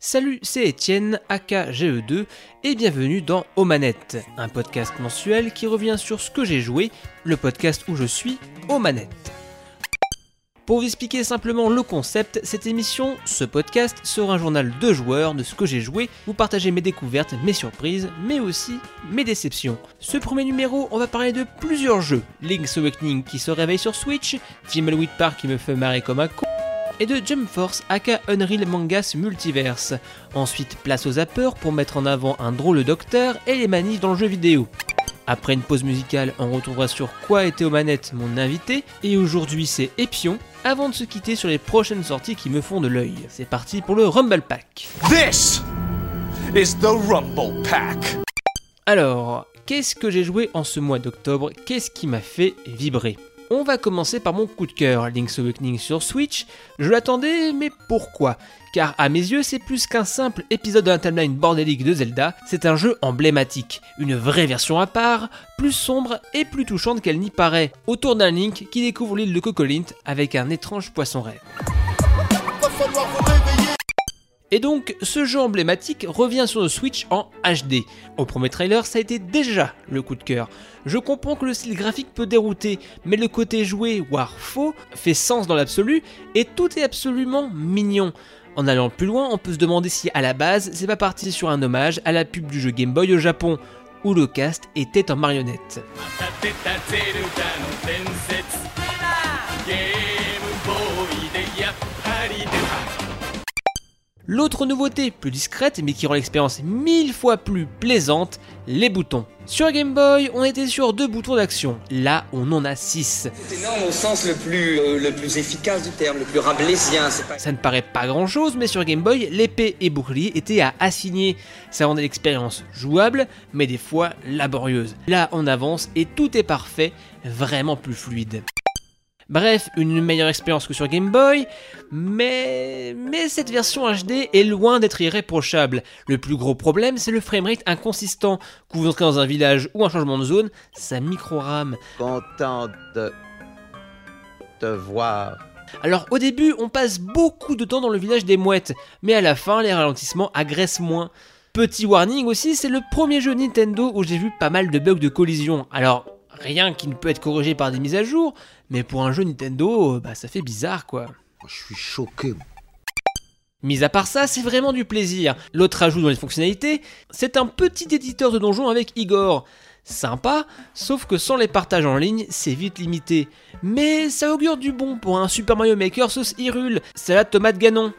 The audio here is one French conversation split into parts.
Salut, c'est Étienne, aka GE2, et bienvenue dans Omanette, un podcast mensuel qui revient sur ce que j'ai joué, le podcast où je suis aux manettes. Pour vous expliquer simplement le concept, cette émission, ce podcast, sera un journal de joueurs de ce que j'ai joué, vous partagez mes découvertes, mes surprises, mais aussi mes déceptions. Ce premier numéro, on va parler de plusieurs jeux. Link's Awakening qui se réveille sur Switch, Thimbleweed Park qui me fait marrer comme un con, et de Jump Force aka Unreal Mangas Multiverse. Ensuite, place aux zappers pour mettre en avant un drôle docteur et les manifs dans le jeu vidéo. Après une pause musicale, on retrouvera sur quoi était aux manettes mon invité, et aujourd'hui c'est Epion, avant de se quitter sur les prochaines sorties qui me font de l'œil. C'est parti pour le Rumble Pack. This is the Rumble Pack. Alors, qu'est-ce que j'ai joué en ce mois d'octobre? Qu'est-ce qui m'a fait vibrer? On va commencer par mon coup de cœur, Link's Awakening sur Switch. Je l'attendais, mais pourquoi? Car à mes yeux, c'est plus qu'un simple épisode de timeline bordélique de Zelda, c'est un jeu emblématique, une vraie version à part, plus sombre et plus touchante qu'elle n'y paraît, autour d'un Link qui découvre l'île de Cocolint avec un étrange poisson rêve. Et donc, ce jeu emblématique revient sur le Switch en HD. Au premier trailer, ça a été déjà le coup de cœur. Je comprends que le style graphique peut dérouter, mais le côté joué, voire faux, fait sens dans l'absolu, et tout est absolument mignon. En allant plus loin, on peut se demander si à la base, c'est pas parti sur un hommage à la pub du jeu Game Boy au Japon, où le cast était en marionnette. L'autre nouveauté, plus discrète mais qui rend l'expérience mille fois plus plaisante, les boutons. Sur Game Boy, on était sur deux boutons d'action. Là, on en a six. C'est énorme au sens le plus, euh, le plus efficace du terme, le plus rabelaisien. Pas... Ça ne paraît pas grand chose, mais sur Game Boy, l'épée et bouclier étaient à assigner. Ça rendait l'expérience jouable, mais des fois laborieuse. Là, on avance et tout est parfait, vraiment plus fluide. Bref, une meilleure expérience que sur Game Boy, mais, mais cette version HD est loin d'être irréprochable. Le plus gros problème, c'est le framerate inconsistant. Quand vous entrez dans un village ou un changement de zone, ça micro-rame. Content de te voir. Alors au début, on passe beaucoup de temps dans le village des mouettes, mais à la fin, les ralentissements agressent moins. Petit warning aussi, c'est le premier jeu Nintendo où j'ai vu pas mal de bugs de collision. Alors, rien qui ne peut être corrigé par des mises à jour, mais pour un jeu Nintendo, bah ça fait bizarre quoi. Je suis choqué. Mis à part ça, c'est vraiment du plaisir. L'autre ajout dans les fonctionnalités, c'est un petit éditeur de donjons avec Igor. Sympa, sauf que sans les partages en ligne, c'est vite limité. Mais ça augure du bon pour un Super Mario Maker sauce Hyrule, salade tomate ganon.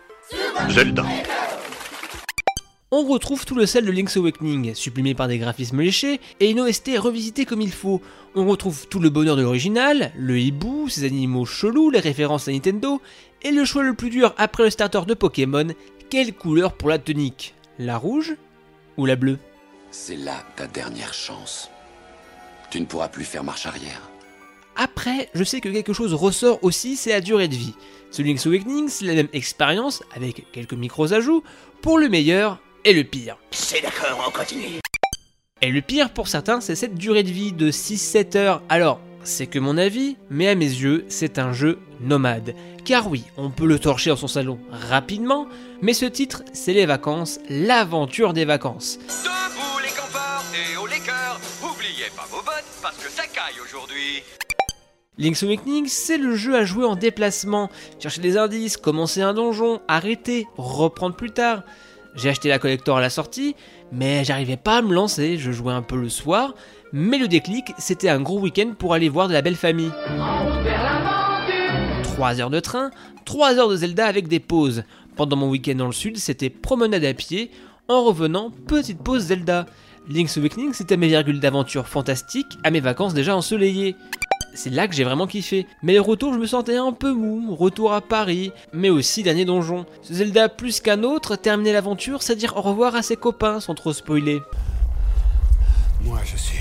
Zelda. On retrouve tout le sel de Link's Awakening, supprimé par des graphismes léchés, et une OST revisitée comme il faut. On retrouve tout le bonheur de l'original, le hibou, ses animaux chelous, les références à Nintendo, et le choix le plus dur après le starter de Pokémon, quelle couleur pour la tonique? La rouge ou la bleue? C'est là ta dernière chance. Tu ne pourras plus faire marche arrière. Après, je sais que quelque chose ressort aussi, c'est la durée de vie. Ce Link's Awakening, c'est la même expérience, avec quelques micros ajouts, pour le meilleur et le pire. C'est d'accord, on continue. Et le pire pour certains, c'est cette durée de vie de 6-7 heures. Alors, c'est que mon avis, mais à mes yeux, c'est un jeu nomade. Car oui, on peut le torcher dans son salon rapidement, mais ce titre, c'est les vacances, l'aventure des vacances. Debout les campeurs et haut les cœurs, oubliez pas vos bottes parce que ça caille aujourd'hui. Link's Awakening, c'est le jeu à jouer en déplacement, chercher des indices, commencer un donjon, arrêter, reprendre plus tard. J'ai acheté la collector à la sortie, mais j'arrivais pas à me lancer, je jouais un peu le soir, mais le déclic, c'était un gros week-end pour aller voir de la belle famille. 3 heures de train, 3 heures de Zelda avec des pauses. Pendant mon week-end dans le sud, c'était promenade à pied, en revenant, petite pause Zelda. Link's Awakening, c'était mes virgules d'aventure fantastiques à mes vacances déjà ensoleillées c'est là que j'ai vraiment kiffé. Mais le retour, je me sentais un peu mou, retour à Paris, mais aussi dernier donjon. Zelda plus qu'un autre, terminer l'aventure, c'est dire au revoir à ses copains sans trop spoiler. Moi, je suis.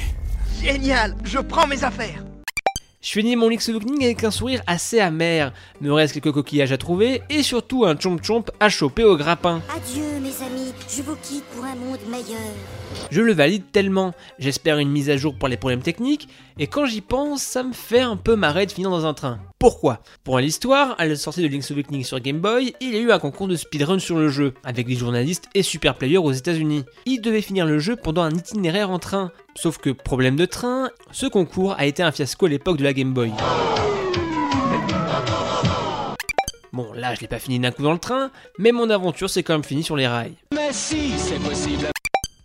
Génial, je prends mes affaires. Je finis mon Link's Awakening avec un sourire assez amer, me reste quelques coquillages à trouver et surtout un chomp chomp à choper au grappin. Adieu mes amis, je vous quitte pour un monde meilleur. Je le valide tellement, j'espère une mise à jour pour les problèmes techniques, et quand j'y pense, ça me fait un peu marrer de finir dans un train. Pourquoi? Pour l'histoire, à la sortie de Link's Awakening sur Game Boy, il y a eu un concours de speedrun sur le jeu, avec des journalistes et super players aux États-Unis. Il devait finir le jeu pendant un itinéraire en train. Sauf que, problème de train, ce concours a été un fiasco à l'époque de la Game Boy. Bon, là, je l'ai pas fini d'un coup dans le train, mais mon aventure s'est quand même finie sur les rails. Mais si, c'est possible.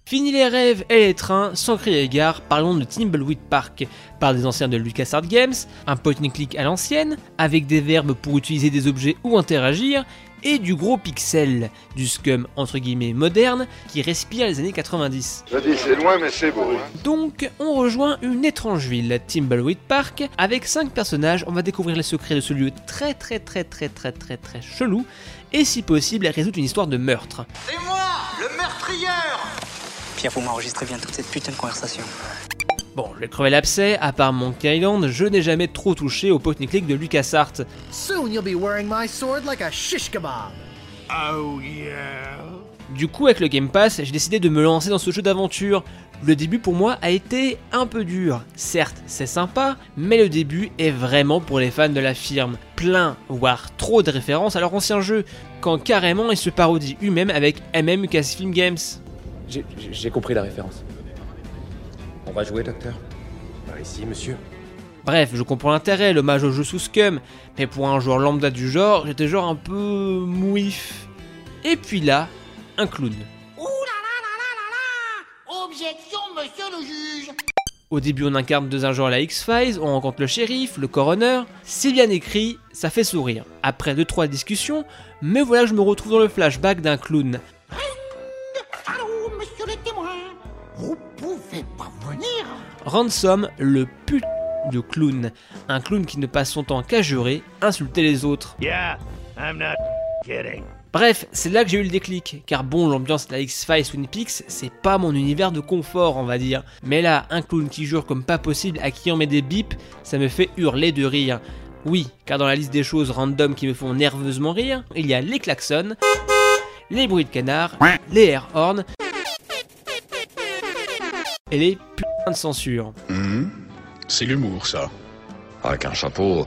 Fini les rêves et les trains, sans crier égard, parlons de Timbleweed Park, par des anciens de LucasArts Games, un point and click à l'ancienne, avec des verbes pour utiliser des objets ou interagir, et du gros pixel, du scum entre guillemets moderne, qui respire les années 90. Je dis c'est loin mais c'est beau. Hein. Donc, on rejoint une étrange ville, Timbleweed Park, avec 5 personnages, on va découvrir les secrets de ce lieu très très très très très très très chelou, et si possible résoudre une histoire de meurtre. C'est moi, le meurtrieur Pierre, vous m'enregistrez bien toute cette putain de conversation. Bon, je vais crever l'abcès, à part Monkey Island, je n'ai jamais trop touché au point click de LucasArts. Soon you'll be wearing my sword like a shish kebab. Oh yeah. Du coup, avec le Game Pass, j'ai décidé de me lancer dans ce jeu d'aventure. Le début pour moi a été un peu dur. Certes, c'est sympa, mais le début est vraiment pour les fans de la firme. Plein, voire trop de références à leur ancien jeu, quand carrément ils se parodient eux-mêmes avec MM Lucasfilm Games. J'ai compris la référence. On va jouer, docteur Par ici, monsieur. Bref, je comprends l'intérêt, l'hommage au jeu sous Scum, mais pour un joueur lambda du genre, j'étais genre un peu mouif. Et puis là, un clown. Objection, monsieur le juge. Au début, on incarne deux agents à la X-Files, on rencontre le shérif, le coroner. C'est bien écrit, ça fait sourire. Après 2-3 discussions, mais voilà, je me retrouve dans le flashback d'un clown. Allô, monsieur le témoin. Vous pas venir. Ransom, le pute de clown. Un clown qui ne passe son temps qu'à jurer, insulter les autres. Yeah, I'm not kidding. Bref, c'est là que j'ai eu le déclic, car bon, l'ambiance de la X-Files Twin Peaks, c'est pas mon univers de confort, on va dire. Mais là, un clown qui jure comme pas possible à qui on met des bips, ça me fait hurler de rire. Oui, car dans la liste des choses random qui me font nerveusement rire, il y a les klaxons, les bruits de canard, les air horns et les putains de censure. C'est l'humour, ça. Avec un chapeau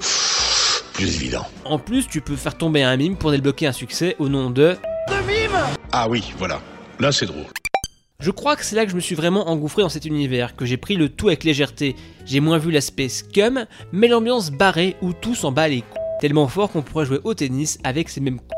plus évident. En plus, tu peux faire tomber un mime pour débloquer un succès au nom de Ah oui, voilà. Là, c'est drôle. Je crois que c'est là que je me suis vraiment engouffré dans cet univers, que j'ai pris le tout avec légèreté. J'ai moins vu l'aspect scum, mais l'ambiance barrée où tout s'en bat les couilles. Tellement fort qu'on pourrait jouer au tennis avec ces mêmes coups.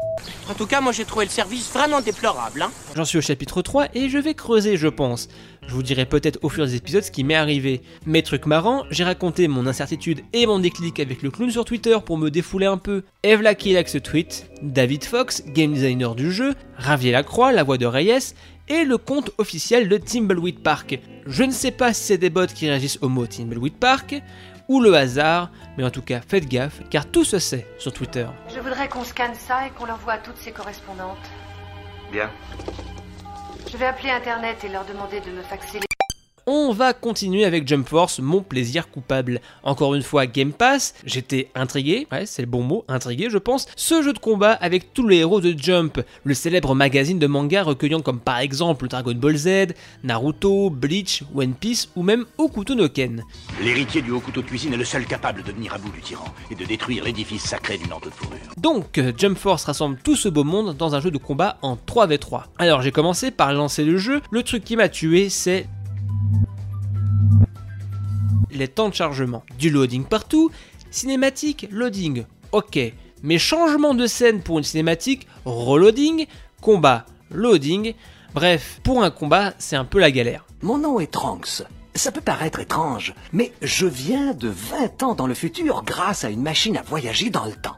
En tout cas, moi j'ai trouvé le service vraiment déplorable, hein. J'en suis au chapitre 3 et je vais creuser, je pense. Je vous dirai peut-être au fur des épisodes ce qui m'est arrivé. Mes trucs marrants, j'ai raconté mon incertitude et mon déclic avec le clown sur Twitter pour me défouler un peu. Eve qui like ce tweet, David Fox, game designer du jeu, Ravier Lacroix, la voix de Reyes, et le compte officiel de Timbleweed Park. Je ne sais pas si c'est des bots qui réagissent au mot Timbleweed Park, ou le hasard, mais en tout cas faites gaffe, car tout se sait sur Twitter. Je voudrais qu'on scanne ça et qu'on l'envoie à toutes ses correspondantes. Bien. Je vais appeler Internet et leur demander de me faxer. On va continuer avec Jump Force, mon plaisir coupable. Encore une fois, Game Pass, j'étais intrigué, ouais, c'est le bon mot, intrigué je pense. Ce jeu de combat avec tous les héros de Jump, le célèbre magazine de manga recueillant comme par exemple Dragon Ball Z, Naruto, Bleach, One Piece ou même Okuto no Ken. L'héritier du haut couteau de cuisine est le seul capable de venir à bout du tyran et de détruire l'édifice sacré du Nord de Fourrure. Donc, Jump Force rassemble tout ce beau monde dans un jeu de combat en 3v3. Alors j'ai commencé par lancer le jeu, le truc qui m'a tué c'est les temps de chargement. Du loading partout, cinématique, loading, ok. Mais changement de scène pour une cinématique, reloading, combat, loading, bref, pour un combat, c'est un peu la galère. Mon nom est Trunks. Ça peut paraître étrange, mais je viens de 20 ans dans le futur grâce à une machine à voyager dans le temps.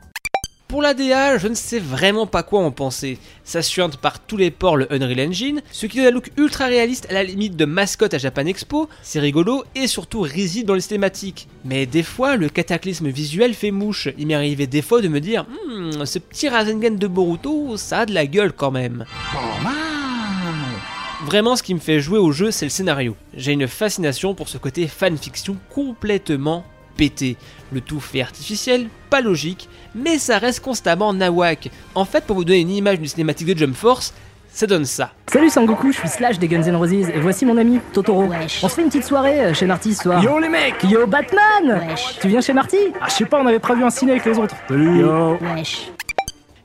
Pour la DA, je ne sais vraiment pas quoi en penser. Ça suinte par tous les ports le Unreal Engine, ce qui donne un look ultra réaliste à la limite de mascotte à Japan Expo, c'est rigolo et surtout risible dans les cinématiques. Mais des fois, le cataclysme visuel fait mouche. Il m'est arrivé des fois de me dire, hmm, ce petit Rasengan de Boruto, ça a de la gueule quand même. Vraiment, ce qui me fait jouer au jeu, c'est le scénario. J'ai une fascination pour ce côté fanfiction complètement pété. Le tout fait artificiel, pas logique, mais ça reste constamment nawak. En fait, pour vous donner une image d'une cinématique de Jump Force, ça donne ça. Salut Sangoku, je suis Slash des Guns N' Roses et voici mon ami Totoro. On se fait une petite soirée euh, chez Marty ce soir. Yo les mecs Yo Batman Tu viens chez Marty? Ah je sais pas, on avait prévu un ciné avec les autres. Salut Yo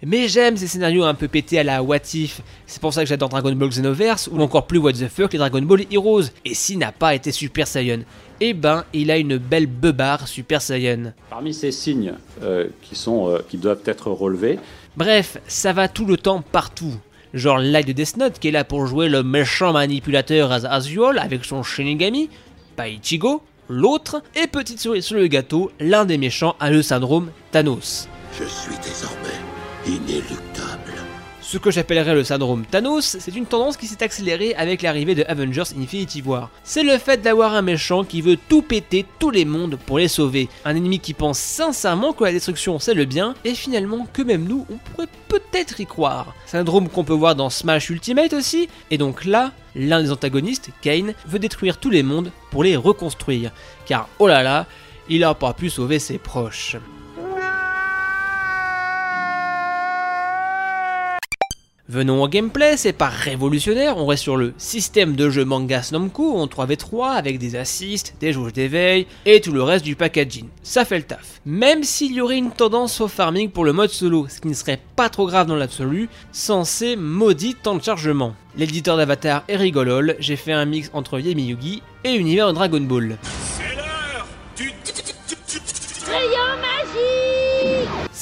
Mais j'aime ces scénarios un peu pétés à la What If. C'est pour ça que j'adore Dragon Ball Xenoverse ou encore plus What the fuck les Dragon Ball Heroes. Et s'il n'a pas été Super Saiyan, eh ben il a une belle beubare Super Saiyan. Parmi ces signes euh, qui, sont, euh, qui doivent être relevés, Bref, ça va tout le temps partout. Genre Light de Death Note qui est là pour jouer le méchant manipulateur as Azuel avec son Shinigami, pas Ichigo, l'autre, et petite souris sur le gâteau, l'un des méchants a le syndrome Thanos. Je suis désormais Ce que j'appellerais le syndrome Thanos, c'est une tendance qui s'est accélérée avec l'arrivée de Avengers Infinity War. C'est le fait d'avoir un méchant qui veut tout péter tous les mondes pour les sauver. Un ennemi qui pense sincèrement que la destruction c'est le bien, et finalement que même nous on pourrait peut-être y croire. Syndrome qu'on peut voir dans Smash Ultimate aussi, et donc là, l'un des antagonistes, Kane, veut détruire tous les mondes pour les reconstruire. Car oh là là, il a pas pu sauver ses proches. Venons au gameplay, c'est pas révolutionnaire, on reste sur le système de jeu manga Namco en 3v3 avec des assists, des jauges d'éveil et tout le reste du packaging. Ça fait le taf. Même s'il y aurait une tendance au farming pour le mode solo, ce qui ne serait pas trop grave dans l'absolu, sans ces maudits temps de chargement. L'éditeur d'Avatar est rigolol, j'ai fait un mix entre Yami Yugi et l'univers de Dragon Ball.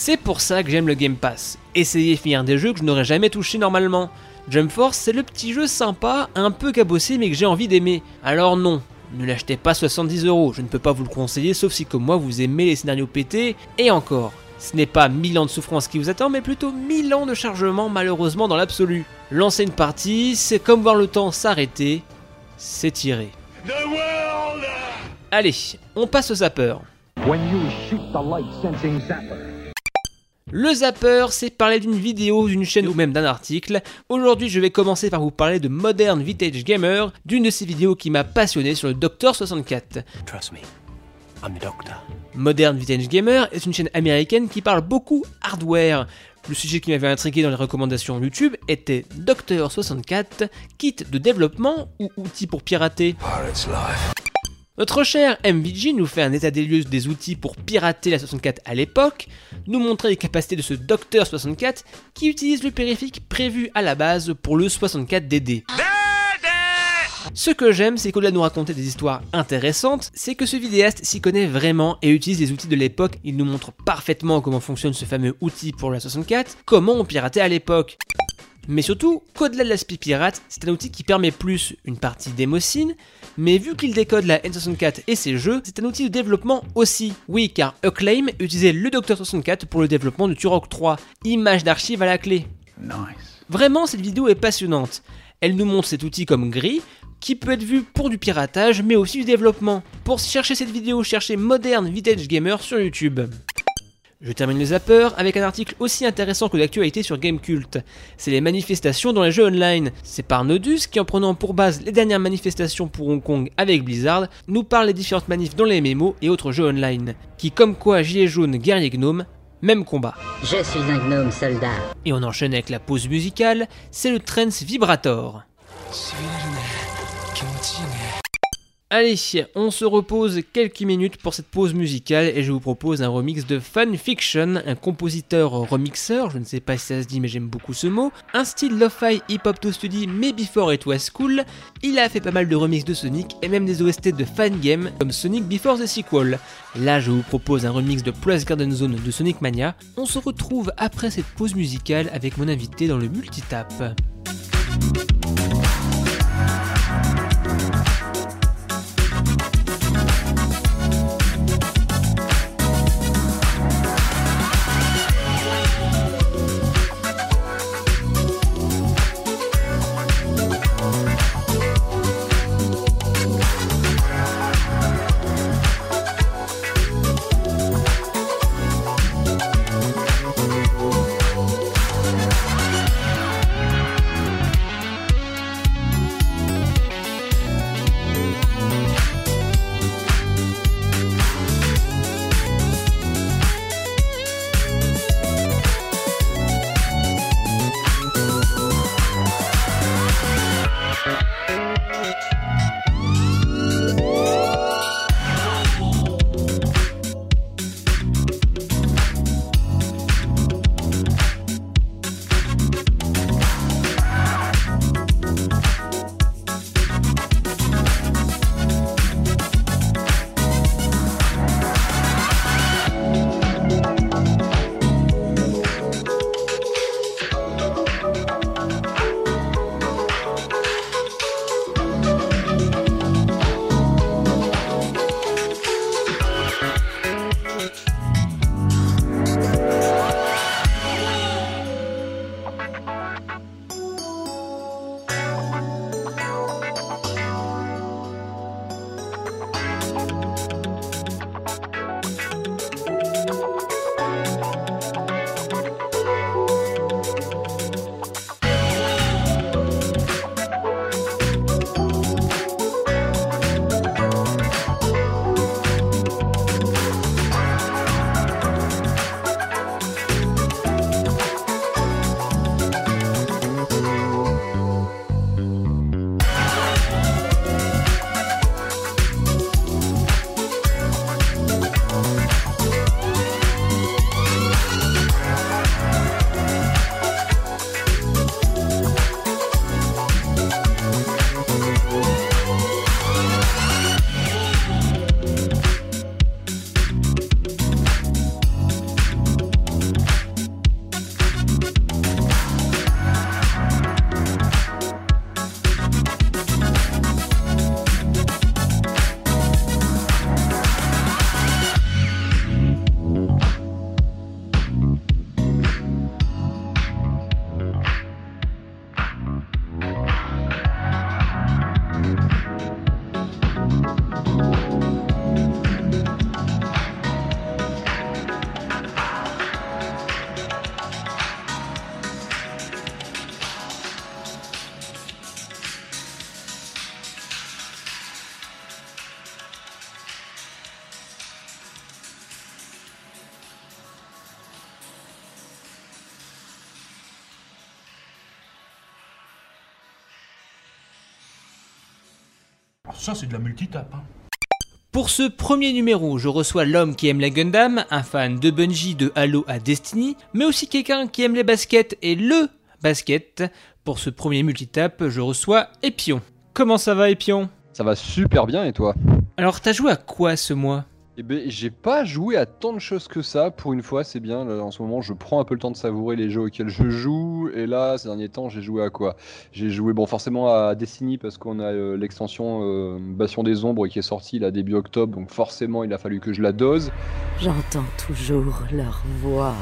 C'est pour ça que j'aime le Game Pass. Essayer de finir des jeux que je n'aurais jamais touché normalement. Jump Force, c'est le petit jeu sympa, un peu cabossé mais que j'ai envie d'aimer. Alors non, ne l'achetez pas 70 euros, je ne peux pas vous le conseiller sauf si comme moi vous aimez les scénarios pétés. Et encore, ce n'est pas 1000 ans de souffrance qui vous attend, mais plutôt 1000 ans de chargement malheureusement dans l'absolu. Lancer une partie, c'est comme voir le temps s'arrêter, c'est tiré. Allez, on passe au zapper. Le zapper, c'est parler d'une vidéo, d'une chaîne ou même d'un article. Aujourd'hui, je vais commencer par vous parler de Modern Vintage Gamer, d'une de ces vidéos qui m'a passionné sur le Docteur 64. Trust me, I'm the doctor. Modern Vintage Gamer est une chaîne américaine qui parle beaucoup hardware. Le sujet qui m'avait intrigué dans les recommandations YouTube était Docteur 64, kit de développement ou outils pour pirater? Notre cher MVG nous fait un état des lieux des outils pour pirater la 64 à l'époque, nous montrer les capacités de ce Docteur 64 qui utilise le périphérique prévu à la base pour le 64DD. Ce que j'aime, c'est qu'au-delà de nous raconter des histoires intéressantes, c'est que ce vidéaste s'y connaît vraiment et utilise les outils de l'époque. Il nous montre parfaitement comment fonctionne ce fameux outil pour la 64, comment on piratait à l'époque. Mais surtout, qu'au-delà de l'aspect pirate, c'est un outil qui permet plus une partie d'émocine, mais vu qu'il décode la N64 et ses jeux, c'est un outil de développement aussi. Oui, car Acclaim utilisait le Docteur 64 pour le développement de Turok 3, image d'archive à la clé. Vraiment, cette vidéo est passionnante. Elle nous montre cet outil comme gris, qui peut être vu pour du piratage, mais aussi du développement. Pour chercher cette vidéo, cherchez Modern Vintage Gamer sur YouTube. Je termine le zapper avec un article aussi intéressant que l'actualité sur Gamecult. C'est les manifestations dans les jeux online. C'est par Nodus qui, en prenant pour base les dernières manifestations pour Hong Kong avec Blizzard, nous parle des différentes manifs dans les MMO et autres jeux online. Qui, comme quoi, Gilet jaune, guerrier gnome, même combat. Je suis un gnome soldat. Et on enchaîne avec la pause musicale, c'est le Trends Vibrator. Allez, on se repose quelques minutes pour cette pause musicale et je vous propose un remix de Fun Fiction, un compositeur remixeur, je ne sais pas si ça se dit mais j'aime beaucoup ce mot, un style lo-fi hip-hop to study mais before it was cool, il a fait pas mal de remixes de Sonic et même des OST de fan game comme Sonic Before the Sequel. Là je vous propose un remix de Plus Garden Zone de Sonic Mania, on se retrouve après cette pause musicale avec mon invité dans le multitap. C'est de la multitape. Hein. Pour ce premier numéro, je reçois l'homme qui aime la Gundam, un fan de Bungie, de Halo à Destiny, mais aussi quelqu'un qui aime les baskets et LE basket. Pour ce premier multitape, je reçois Epion. Comment ça va Epion? Ça va super bien et toi? Alors t'as joué à quoi ce mois? Eh ben, j'ai pas joué à tant de choses que ça. Pour une fois, c'est bien. En ce moment, je prends un peu le temps de savourer les jeux auxquels je joue. Et là, ces derniers temps, j'ai joué à quoi? J'ai joué, bon, forcément à Destiny parce qu'on a euh, l'extension euh, Bastion des Ombres qui est sortie là début octobre. Donc forcément, il a fallu que je la dose. J'entends toujours leur voix.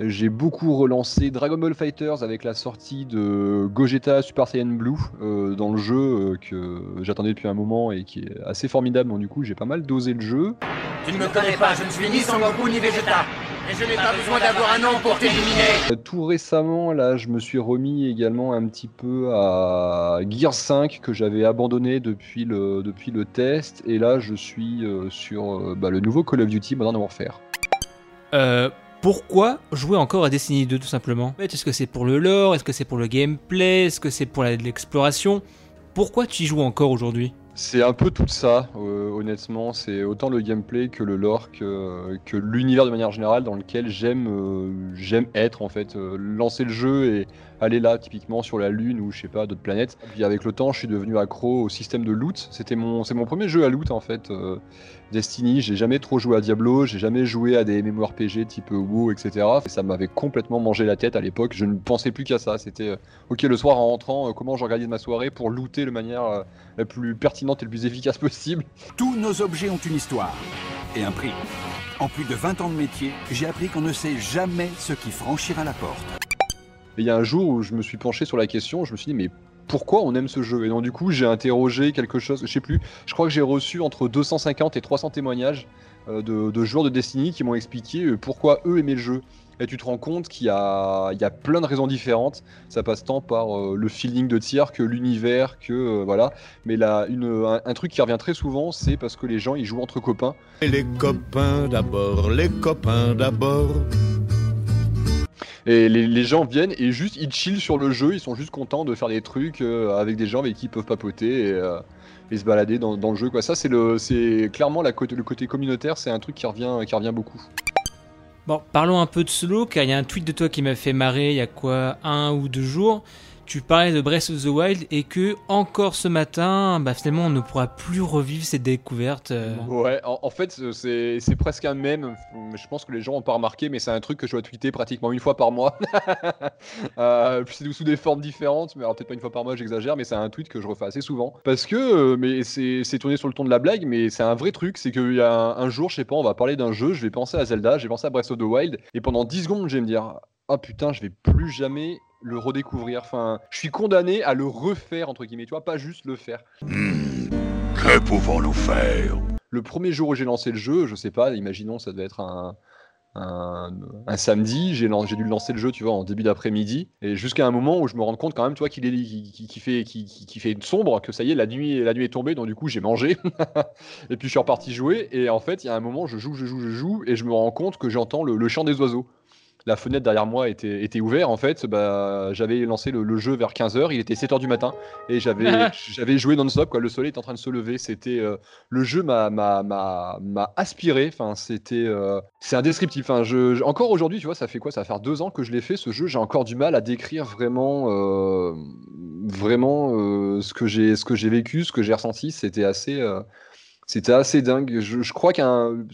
J'ai beaucoup relancé Dragon Ball Fighters avec la sortie de Gogeta Super Saiyan Blue euh, dans le jeu euh, que j'attendais depuis un moment et qui est assez formidable. Donc du coup, j'ai pas mal dosé le jeu. Tu ne me connais pas, je ne suis ni Son Goku ni Vegeta. Et je n'ai pas besoin d'avoir un nom pour t'éliminer. Euh, tout récemment, là, je me suis remis également un petit peu à Gear 5 que j'avais abandonné depuis le, depuis le test. Et là, je suis sur bah, le nouveau Call of Duty Modern Warfare. Euh, pourquoi jouer encore à Destiny 2 tout simplement? Est-ce que c'est pour le lore? Est-ce que c'est pour le gameplay? Est-ce que c'est pour l'exploration? Pourquoi tu y joues encore aujourd'hui? C'est un peu tout ça, euh, honnêtement. C'est autant le gameplay que le lore, que, que l'univers de manière générale dans lequel j'aime euh, j'aime être en fait. Euh, lancer le jeu et aller là, typiquement sur la Lune ou je sais pas, d'autres planètes. Puis avec le temps, je suis devenu accro au système de loot. C'était mon, c'est mon premier jeu à loot en fait. Destiny, j'ai jamais trop joué à Diablo, j'ai jamais joué à des MMORPG type WoW, etc. Et ça m'avait complètement mangé la tête à l'époque. Je ne pensais plus qu'à ça. C'était ok le soir en rentrant, comment j'organise ma soirée pour looter de manière la plus pertinente et le plus efficace possible. Tous nos objets ont une histoire et un prix. En plus de 20 ans de métier, j'ai appris qu'on ne sait jamais ce qui franchira la porte. Il y a un jour où je me suis penché sur la question, je me suis dit mais pourquoi on aime ce jeu? Et donc du coup j'ai interrogé quelque chose, je sais plus, je crois que j'ai reçu entre 250 et 300 témoignages euh, de, joueurs de Destiny qui m'ont expliqué euh, pourquoi eux aimaient le jeu. Et tu te rends compte qu'il y a, plein de raisons différentes. Ça passe tant par euh, le feeling de tir que l'univers, que voilà. Mais là, une, un, truc qui revient très souvent, c'est parce que les gens ils jouent entre copains. Et les copains d'abord, les copains d'abord. Et les, gens viennent et juste ils chillent sur le jeu, ils sont juste contents de faire des trucs euh, avec des gens avec qui ils peuvent papoter et, et se balader dans, le jeu. Ça, c'est, clairement la, le côté communautaire, c'est un truc qui revient, qui revient beaucoup. Bon, parlons un peu de solo, car il y a un tweet de toi qui m'a fait marrer il y a quoi, un ou deux jours tu parlais de Breath of the Wild et que encore ce matin, bah, finalement, on ne pourra plus revivre cette découverte. Euh. Ouais, en, fait, c'est presque un mème. Je pense que les gens n'ont pas remarqué, mais c'est un truc que je dois tweeter pratiquement une fois par mois. euh, c'est sous des formes différentes, mais peut-être pas une fois par mois, j'exagère, mais c'est un tweet que je refais assez souvent. Parce que, euh, mais c'est tourné sur le ton de la blague, mais c'est un vrai truc. C'est qu'il y a un, un, jour, je sais pas, on va parler d'un jeu, je vais penser à Zelda, je vais penser à Breath of the Wild, et pendant 10 secondes, je vais me dire, ah putain, je vais plus jamais le redécouvrir. Enfin, je suis condamné à le refaire, entre guillemets, tu vois, pas juste le faire. Hmm, que pouvons-nous faire? Le premier jour où j'ai lancé le jeu, je sais pas, imaginons, ça devait être un, un, samedi, j'ai dû lancer le jeu, tu vois, en début d'après-midi, et jusqu'à un moment où je me rends compte quand même, tu vois, qu'il fait, fait sombre, que ça y est, la nuit, la nuit est tombée, donc du coup j'ai mangé, et puis je suis reparti jouer, et en fait, il y a un moment, je joue, je joue, je joue, et je me rends compte que j'entends le chant des oiseaux la fenêtre derrière moi était, était ouverte, en fait, bah, j'avais lancé le, jeu vers 15h, il était 7h du matin, et j'avais, j'avais joué non-stop, quoi. le soleil est en train de se lever, c'était, euh, le jeu m'a, m'a, m'a, m'a aspiré, enfin, c'était, euh, c'est indescriptible, enfin, je, encore aujourd'hui, tu vois, ça fait quoi, ça va faire deux ans que je l'ai fait, ce jeu, j'ai encore du mal à décrire vraiment, euh, vraiment ce, que j'ai, ce que j'ai vécu, ce que j'ai ressenti, c'était assez, c'était assez dingue, je, je crois qu'un...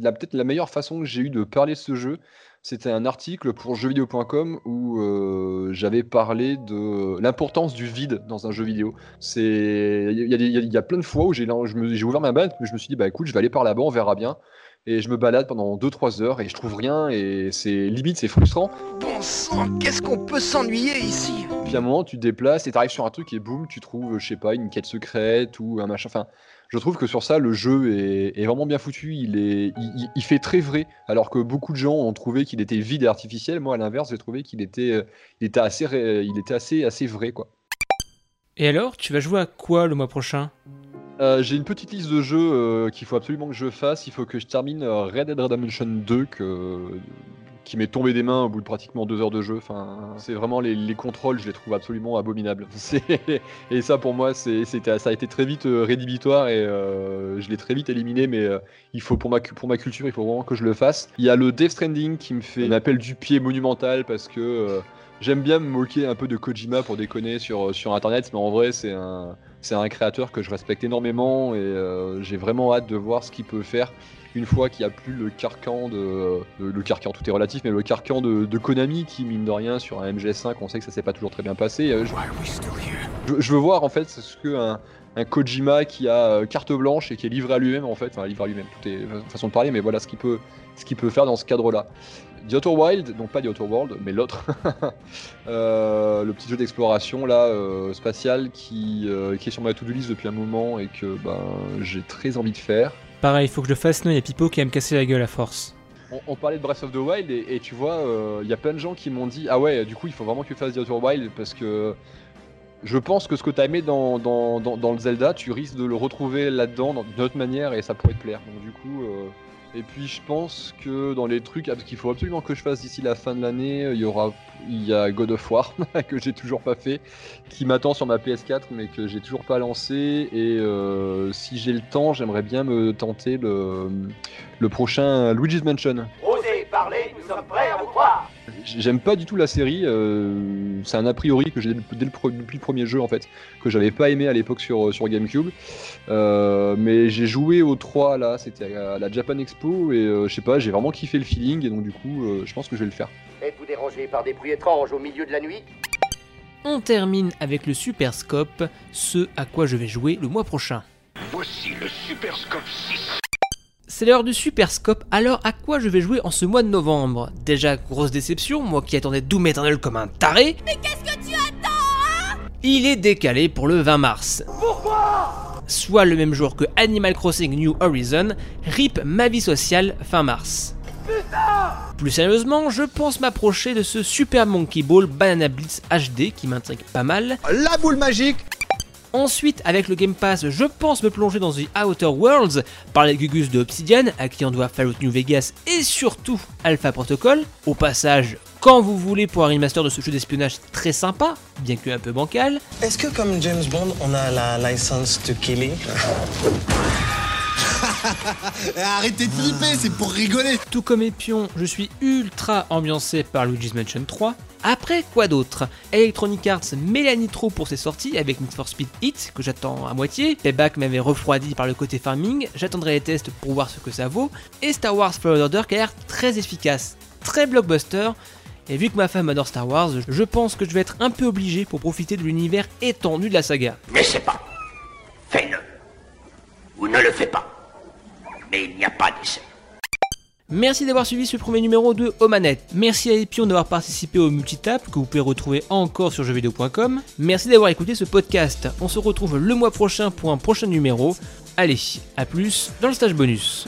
La, peut-être la meilleure façon que j'ai eu de parler de ce jeu, c'était un article pour jeuxvideo.com où euh, j'avais parlé de l'importance du vide dans un jeu vidéo. Il y, a plein de fois où j'ai ouvert ma balle, je me suis dit bah écoute, je vais aller par là-bas, on verra bien. Et je me balade pendant 2-3 heures et je trouve rien et c'est limite c'est frustrant. Bon sang, qu'est-ce qu'on peut s'ennuyer ici? Puis à un moment tu te déplaces et tu arrives sur un truc et boum, tu trouves je sais pas une quête secrète ou un machin. Enfin, je trouve que sur ça, le jeu est, vraiment bien foutu. Il, est, il, fait très vrai, alors que beaucoup de gens ont trouvé qu'il était vide et artificiel. Moi, à l'inverse, j'ai trouvé qu'il était, il était, assez, il était assez, assez vrai. quoi. Et alors, tu vas jouer à quoi le mois prochain? Euh, j'ai une petite liste de jeux euh, qu'il faut absolument que je fasse. Il faut que je termine euh, Red Dead Redemption 2 que, qui m'est tombé des mains au bout de pratiquement deux heures de jeu. Enfin, c'est vraiment les, les contrôles, je les trouve absolument abominables. Et ça, pour moi, ça a été très vite rédhibitoire et je l'ai très vite éliminé. Mais il faut pour ma, pour ma culture, il faut vraiment que je le fasse. Il y a le Death Stranding qui me fait un appel du pied monumental parce que j'aime bien me moquer un peu de Kojima pour déconner sur, sur Internet, mais en vrai, c'est un, c'est un créateur que je respecte énormément et euh, j'ai vraiment hâte de voir ce qu'il peut faire une fois qu'il n'y a plus le carcan de, de- le carcan tout est relatif mais le carcan de, de Konami qui mine de rien sur un MGS5 on sait que ça s'est pas toujours très bien passé. Euh, je, veux voir en fait ce que un, un Kojima qui a euh, carte blanche et qui est livré à lui-même en fait enfin livré à lui-même tout est euh, façon de parler mais voilà ce qu'il peut ce qu'il peut faire dans ce cadre là The Outer Wild, donc pas The Outer World, mais l'autre, Euh, le petit jeu d'exploration là euh, spatial qui, euh, qui est sur ma to-do list depuis un moment et que ben, j'ai très envie de faire. Pareil, il faut que je le fasse, sinon il y a Pipo qui va me casser la gueule à force. On, on parlait de Breath of the Wild et, et tu vois, euh, il y a plein de gens qui m'ont dit Ah ouais, du coup, il faut vraiment que tu fasses The Outer Wild parce que je pense que ce que tu as aimé dans, dans, dans, dans le Zelda, tu risques de le retrouver là-dedans dans- d'une autre manière et ça pourrait te plaire. Donc, du coup. Euh, Et puis je pense que dans les trucs, ah, parce qu'il faut absolument que je fasse d'ici la fin de l'année, il y aura, il y a God of War que j'ai toujours pas fait, qui m'attend sur ma PS4 mais que j'ai toujours pas lancé. Et euh, si j'ai le temps, j'aimerais bien me tenter le, le prochain Luigi's Mansion. Parler, nous sommes prêts. J'aime pas du tout la série. euh, c'est un a priori que j'ai dès le depuis le premier jeu en fait, que j'avais pas aimé à l'époque sur, sur GameCube. Euh, mais j'ai joué au 3 là, c'était à la Japan Expo et euh, je sais pas, j'ai vraiment kiffé le feeling et donc du coup, euh, je pense que je vais le faire. Êtes-vous dérangé par des bruits étranges au milieu de la nuit? On termine avec le Super Scope, ce à quoi je vais jouer le mois prochain. Voici le Super Scope 6. C'est l'heure du Super Scope, alors à quoi je vais jouer en ce mois de novembre? Déjà, grosse déception, moi qui attendais Doom Eternal comme un taré. Mais qu'est-ce que tu attends, hein? Il est décalé pour le 20 mars. Pourquoi? Soit le même jour que Animal Crossing New Horizon, RIP ma vie sociale fin mars. Plus sérieusement, je pense m'approcher de ce Super Monkey Ball Banana Blitz HD qui m'intrigue pas mal. La boule magique Ensuite, avec le Game Pass, je pense me plonger dans The Outer Worlds par les Gugus de Obsidian, à qui on doit Fallout New Vegas et surtout Alpha Protocol. Au passage, quand vous voulez pour un remaster de ce jeu d'espionnage très sympa, bien que un peu bancal. Est-ce que comme James Bond, on a la license to killing? Arrêtez de flipper, c'est pour rigoler Tout comme Epion, je suis ultra ambiancé par Luigi's Mansion 3. Après, quoi d'autre? Electronic Arts met la nitro pour ses sorties avec Need for Speed Hit, que j'attends à moitié. Payback m'avait refroidi par le côté farming, j'attendrai les tests pour voir ce que ça vaut. Et Star Wars Fallen Order qui a l'air très efficace, très blockbuster. Et vu que ma femme adore Star Wars, je pense que je vais être un peu obligé pour profiter de l'univers étendu de la saga. N'essaie pas. Fais-le. Ou ne le fais pas. Merci d'avoir suivi ce premier numéro de Omanette. Merci à Epion d'avoir participé au multitap que vous pouvez retrouver encore sur jeuxvideo.com. Merci d'avoir écouté ce podcast. On se retrouve le mois prochain pour un prochain numéro. Allez, à plus dans le stage bonus.